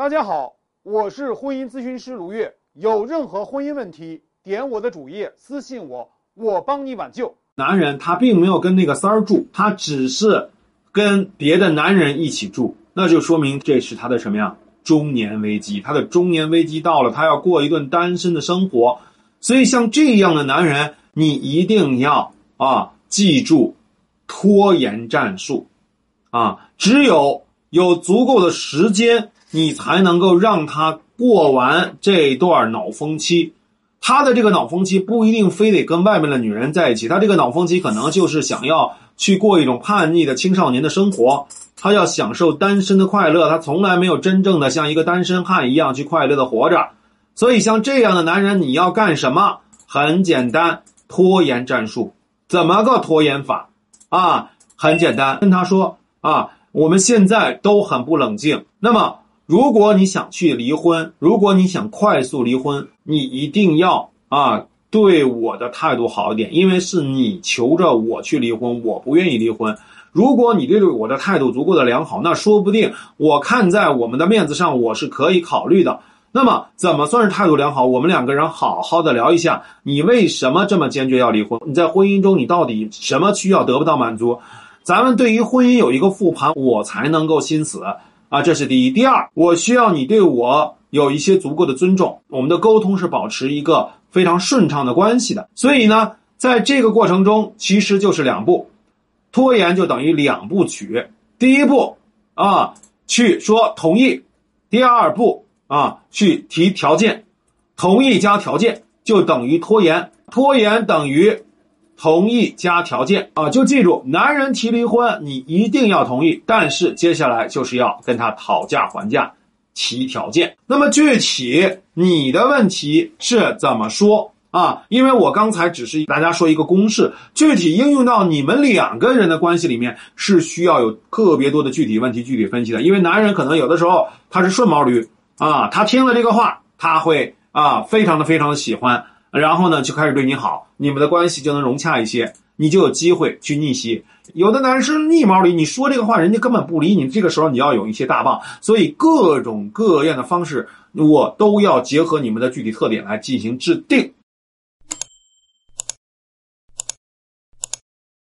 大家好，我是婚姻咨询师卢月。有任何婚姻问题，点我的主页私信我，我帮你挽救。男人他并没有跟那个三儿住，他只是跟别的男人一起住，那就说明这是他的什么呀？中年危机，他的中年危机到了，他要过一段单身的生活。所以像这样的男人，你一定要啊记住拖延战术啊，只有有足够的时间。你才能够让他过完这段脑风期，他的这个脑风期不一定非得跟外面的女人在一起，他这个脑风期可能就是想要去过一种叛逆的青少年的生活，他要享受单身的快乐，他从来没有真正的像一个单身汉一样去快乐的活着。所以像这样的男人，你要干什么？很简单，拖延战术。怎么个拖延法？啊，很简单，跟他说啊，我们现在都很不冷静，那么。如果你想去离婚，如果你想快速离婚，你一定要啊对我的态度好一点，因为是你求着我去离婚，我不愿意离婚。如果你对我的态度足够的良好，那说不定我看在我们的面子上，我是可以考虑的。那么怎么算是态度良好？我们两个人好好的聊一下，你为什么这么坚决要离婚？你在婚姻中你到底什么需要得不到满足？咱们对于婚姻有一个复盘，我才能够心死。啊，这是第一。第二，我需要你对我有一些足够的尊重，我们的沟通是保持一个非常顺畅的关系的。所以呢，在这个过程中，其实就是两步，拖延就等于两步曲。第一步啊，去说同意；第二步啊，去提条件。同意加条件就等于拖延，拖延等于。同意加条件啊，就记住，男人提离婚，你一定要同意。但是接下来就是要跟他讨价还价，提条件。那么具体你的问题是怎么说啊？因为我刚才只是大家说一个公式，具体应用到你们两个人的关系里面，是需要有特别多的具体问题具体分析的。因为男人可能有的时候他是顺毛驴啊，他听了这个话，他会啊，非常的非常的喜欢。然后呢，就开始对你好，你们的关系就能融洽一些，你就有机会去逆袭。有的男生逆毛里，你说这个话，人家根本不理你。这个时候你要有一些大棒，所以各种各样的方式，我都要结合你们的具体特点来进行制定。